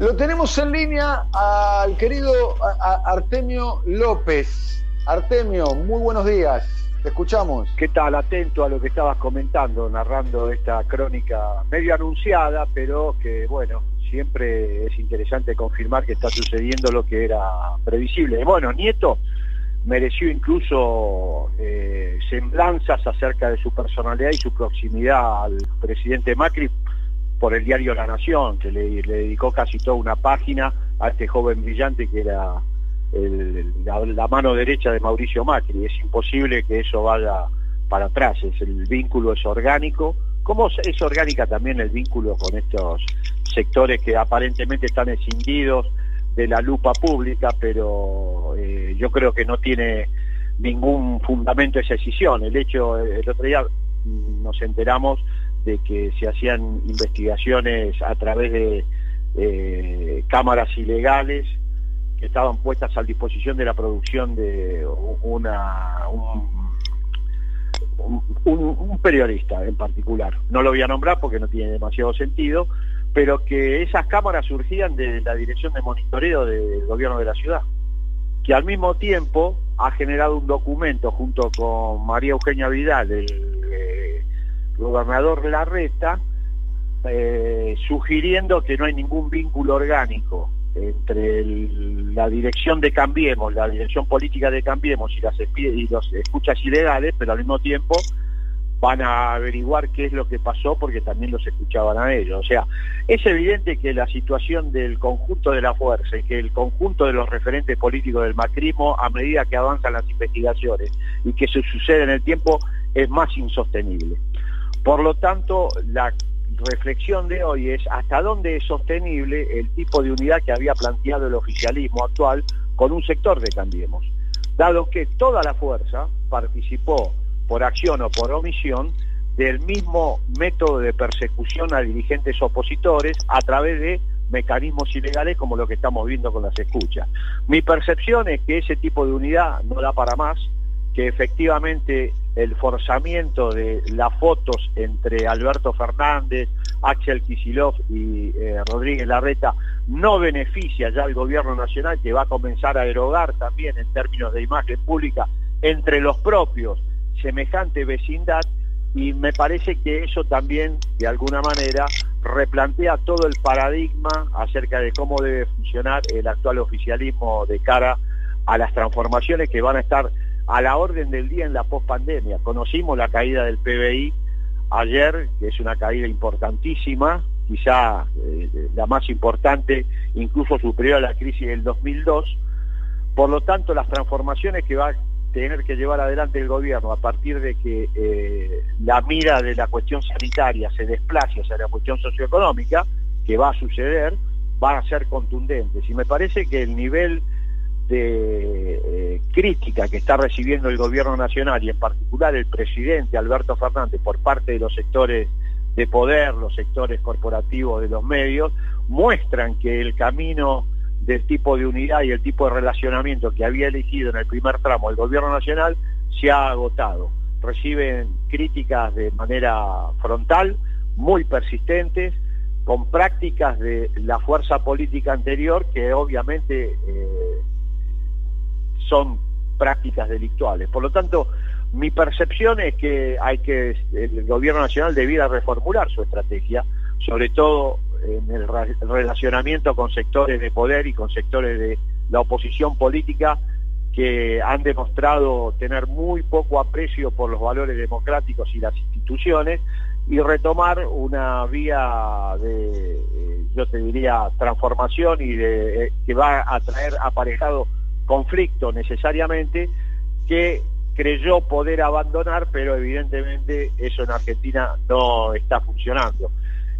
Lo tenemos en línea al querido Artemio López. Artemio, muy buenos días. Te escuchamos. ¿Qué tal? Atento a lo que estabas comentando, narrando esta crónica medio anunciada, pero que, bueno, siempre es interesante confirmar que está sucediendo lo que era previsible. Bueno, Nieto mereció incluso eh, semblanzas acerca de su personalidad y su proximidad al presidente Macri por el diario La Nación, que le, dedicó casi toda una página a este joven brillante que era la, mano derecha de Mauricio Macri. Es imposible que eso vaya para atrás, es, el vínculo es orgánico, como es orgánica también el vínculo con estos sectores que aparentemente están escindidos de la lupa pública, pero eh, yo creo que no tiene ningún fundamento esa decisión. El hecho, el otro día nos enteramos de que se hacían investigaciones a través de cámaras ilegales que estaban puestas a disposición de la producción de una un, periodista en particular. No lo voy a nombrar porque no tiene demasiado sentido, pero que esas cámaras surgían de la dirección de monitoreo del gobierno de la ciudad, que al mismo tiempo ha generado un documento junto con María Eugenia Vidal, el gobernador Larreta, eh, sugiriendo que no hay ningún vínculo orgánico entre la dirección de Cambiemos, la dirección política de Cambiemos y las, escuchas ilegales, pero al mismo tiempo van a averiguar qué es lo que pasó porque también los escuchaban a ellos. O sea, es evidente que la situación del conjunto de la fuerza y que el conjunto de los referentes políticos del macrismo, a medida que avanzan las investigaciones y que se sucede en el tiempo, es más insostenible. Por lo tanto, la reflexión de hoy es hasta dónde es sostenible el tipo de unidad que había planteado el oficialismo actual con un sector de Cambiemos, dado que toda la fuerza participó por acción o por omisión del mismo método de persecución a dirigentes opositores a través de mecanismos ilegales como lo que estamos viendo con las escuchas. Mi percepción es que ese tipo de unidad no da para más, que efectivamente el forzamiento de las fotos entre Alberto Fernández, Axel Kisilov y eh, Rodríguez Larreta no beneficia ya al gobierno nacional que va a comenzar a erogar también en términos de imagen pública entre los propios semejante vecindad y me parece que eso también de alguna manera replantea todo el paradigma acerca de cómo debe funcionar el actual oficialismo de cara a las transformaciones que van a estar a la orden del día en la pospandemia. Conocimos la caída del PBI ayer, que es una caída importantísima, quizá eh, la más importante, incluso superior a la crisis del 2002. Por lo tanto, las transformaciones que va a tener que llevar adelante el gobierno a partir de que eh, la mira de la cuestión sanitaria se desplace hacia la cuestión socioeconómica, que va a suceder, van a ser contundentes. Y me parece que el nivel de eh, crítica que está recibiendo el gobierno nacional y en particular el presidente Alberto Fernández por parte de los sectores de poder, los sectores corporativos de los medios, muestran que el camino del tipo de unidad y el tipo de relacionamiento que había elegido en el primer tramo el gobierno nacional se ha agotado. Reciben críticas de manera frontal, muy persistentes, con prácticas de la fuerza política anterior que obviamente eh, son prácticas delictuales. Por lo tanto, mi percepción es que hay que el gobierno nacional debiera reformular su estrategia, sobre todo en el relacionamiento con sectores de poder y con sectores de la oposición política que han demostrado tener muy poco aprecio por los valores democráticos y las instituciones y retomar una vía de, eh, yo te diría, transformación y eh, que va a traer aparejado conflicto necesariamente que creyó poder abandonar, pero evidentemente eso en Argentina no está funcionando.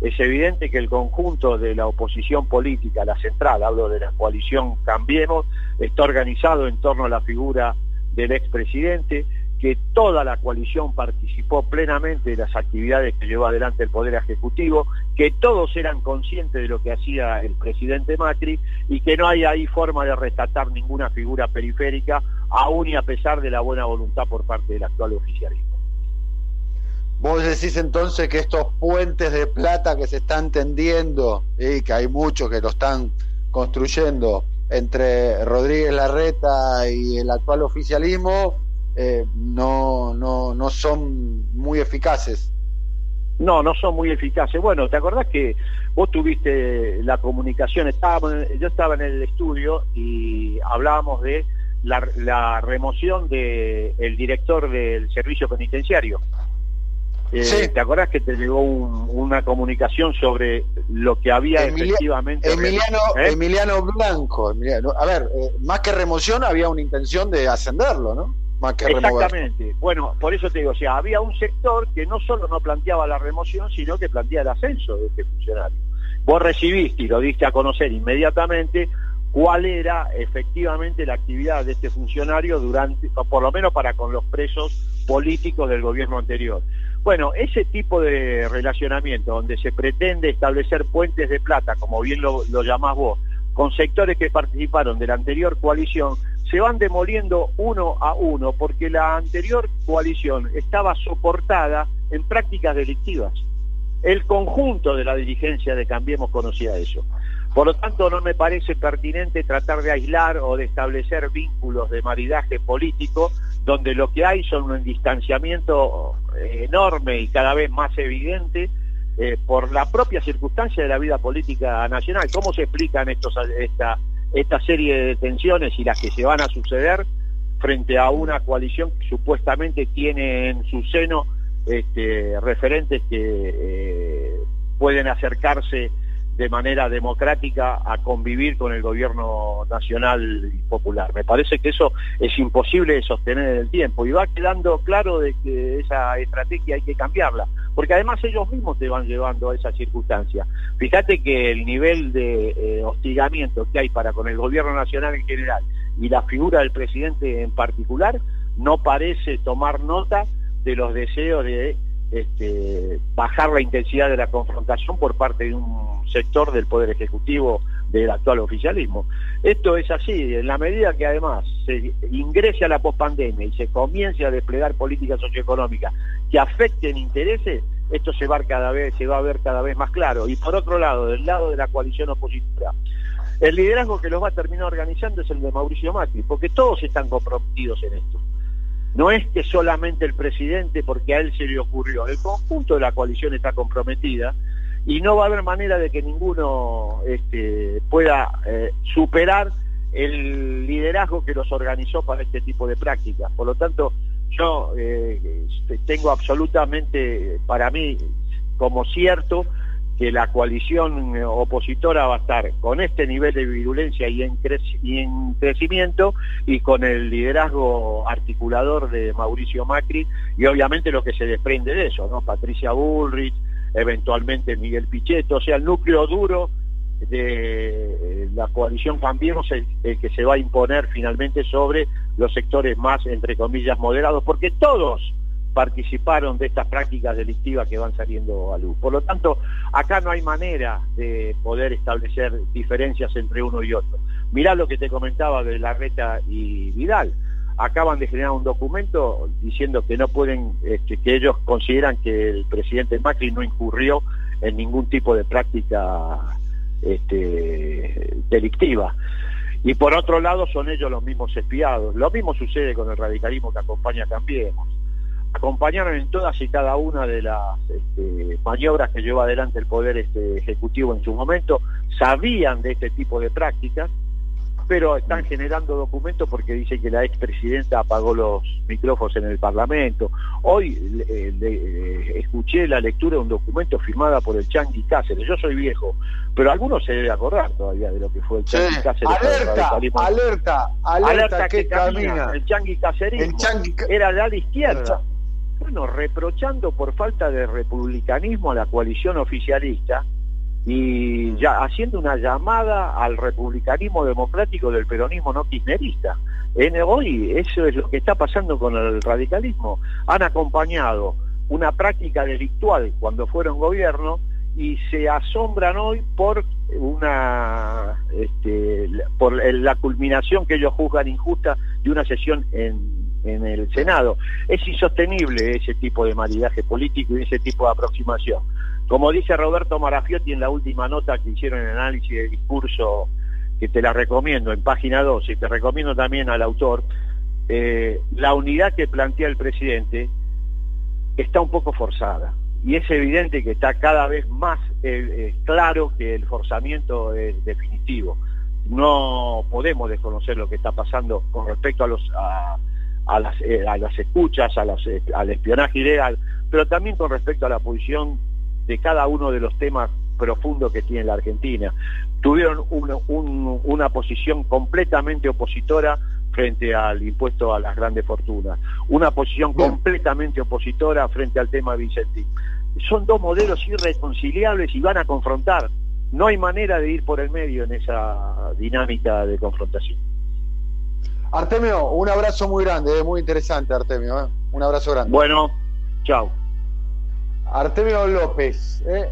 Es evidente que el conjunto de la oposición política, la central, hablo de la coalición Cambiemos, está organizado en torno a la figura del expresidente, que toda la coalición participó plenamente de las actividades que llevó adelante el Poder Ejecutivo, que todos eran conscientes de lo que hacía el presidente Macri y que no hay ahí forma de rescatar ninguna figura periférica, aún y a pesar de la buena voluntad por parte del actual oficialismo. Vos decís entonces que estos puentes de plata que se están tendiendo y que hay muchos que lo están construyendo entre Rodríguez Larreta y el actual oficialismo eh, no, no, no son muy eficaces. No, no son muy eficaces. Bueno, ¿te acordás que vos tuviste la comunicación? Estábamos, yo estaba en el estudio y hablábamos de la, remoción del el director del servicio penitenciario. Eh, ¿Te acordás que te llegó una comunicación sobre lo que había efectivamente... Emiliano, ¿Eh? Emiliano Blanco. a ver, eh, más que remoción había una intención de ascenderlo, ¿no? Exactamente. Bueno, por eso te digo, o sea, había un sector que no solo no planteaba la remoción, sino que planteaba el ascenso de este funcionario. Vos recibiste y lo diste a conocer inmediatamente cuál era efectivamente la actividad de este funcionario durante, por lo menos para con los presos políticos del gobierno anterior. Bueno, ese tipo de relacionamiento donde se pretende establecer puentes de plata, como bien lo llamás vos, con sectores que participaron de la anterior coalición, se van demoliendo uno a uno porque la anterior coalición estaba soportada en prácticas delictivas. El conjunto de la dirigencia de Cambiemos conocía eso. Por lo tanto, no me parece pertinente tratar de aislar o de establecer vínculos de maridaje político donde lo que hay son un distanciamiento eh, enorme y cada vez más evidente eh, por la propia circunstancia de la vida política nacional. ¿Cómo se explican estos, esta, esta serie de detenciones y las que se van a suceder frente a una coalición que supuestamente tiene en su seno este, referentes que eh, pueden acercarse de manera democrática a convivir con el gobierno nacional y popular. Me parece que eso es imposible de sostener en el tiempo y va quedando claro de que esa estrategia hay que cambiarla, porque además ellos mismos te van llevando a esa circunstancia. Fíjate que el nivel de eh, hostigamiento que hay para con el gobierno nacional en general y la figura del presidente en particular no parece tomar nota de los deseos de este, bajar la intensidad de la confrontación por parte de un sector del Poder Ejecutivo del actual oficialismo. Esto es así, en la medida que además se ingrese a la pospandemia y se comience a desplegar políticas socioeconómicas que afecten intereses, esto se va, cada se va a ver cada vez más claro. Y por otro lado, del lado de la coalición opositora, el liderazgo que los va a terminar organizando es el de Mauricio Macri, porque todos están comprometidos en esto. No es que solamente el presidente, porque a él se le ocurrió, el conjunto de la coalición está comprometida y no va a haber manera de que ninguno este, pueda eh, superar el liderazgo que los organizó para este tipo de prácticas. Por lo tanto, yo eh, tengo absolutamente para mí como cierto que la coalición opositora va a estar con este nivel de virulencia y en, crecimiento y con el liderazgo articulador de Mauricio Macri y obviamente lo que se desprende de eso, ¿no? Patricia Bullrich, eventualmente Miguel Pichetto, o sea, el núcleo duro de la coalición Cambiemos el que se va a imponer finalmente sobre los sectores más, entre comillas, moderados, porque todos participaron de estas prácticas delictivas que van saliendo a luz. Por lo tanto, acá no hay manera de poder establecer diferencias entre uno y otro. Mirá lo que te comentaba de Larreta y Vidal. Acaban de generar un documento diciendo que no pueden, este, que ellos consideran que el presidente Macri no incurrió en ningún tipo de práctica este, delictiva. Y por otro lado son ellos los mismos espiados. Lo mismo sucede con el radicalismo que acompaña a Cambiemos acompañaron en todas y cada una de las este, maniobras que lleva adelante el Poder Ejecutivo en su momento, sabían de este tipo de prácticas, pero están generando documentos porque dicen que la expresidenta apagó los micrófonos en el Parlamento. Hoy eh, escuché la lectura de un documento firmada por el Changi Cáceres. Yo soy viejo, pero algunos se debe acordar todavía de lo que fue el Changi Cáceres. Alerta, alerta, alerta, que, camina. El Changi Cáceres era de la izquierda bueno, reprochando por falta de republicanismo a la coalición oficialista y ya haciendo una llamada al republicanismo democrático del peronismo no kirchnerista. En hoy eso es lo que está pasando con el radicalismo. Han acompañado una práctica delictual cuando fueron gobierno y se asombran hoy por una este, por la culminación que ellos juzgan injusta de una sesión en en el Senado. Es insostenible ese tipo de maridaje político y ese tipo de aproximación. Como dice Roberto Marafiotti en la última nota que hicieron en análisis de discurso, que te la recomiendo en página 12, y te recomiendo también al autor, eh, la unidad que plantea el presidente está un poco forzada. Y es evidente que está cada vez más eh, claro que el forzamiento es definitivo. No podemos desconocer lo que está pasando con respecto a las, eh, escuchas, al espionaje ilegal, pero también con respecto a la posición de cada uno de los temas profundos que tiene la Argentina. Tuvieron una posición completamente opositora frente al impuesto a las grandes fortunas, una posición completamente opositora frente al tema Vicentín. Son dos modelos irreconciliables y van a confrontar. No hay manera de ir por el medio en esa dinámica de confrontación. Artemio, un abrazo muy grande, es muy interesante, Artemio. ¿eh? Un abrazo grande. Bueno, chao. Artemio López. ¿eh?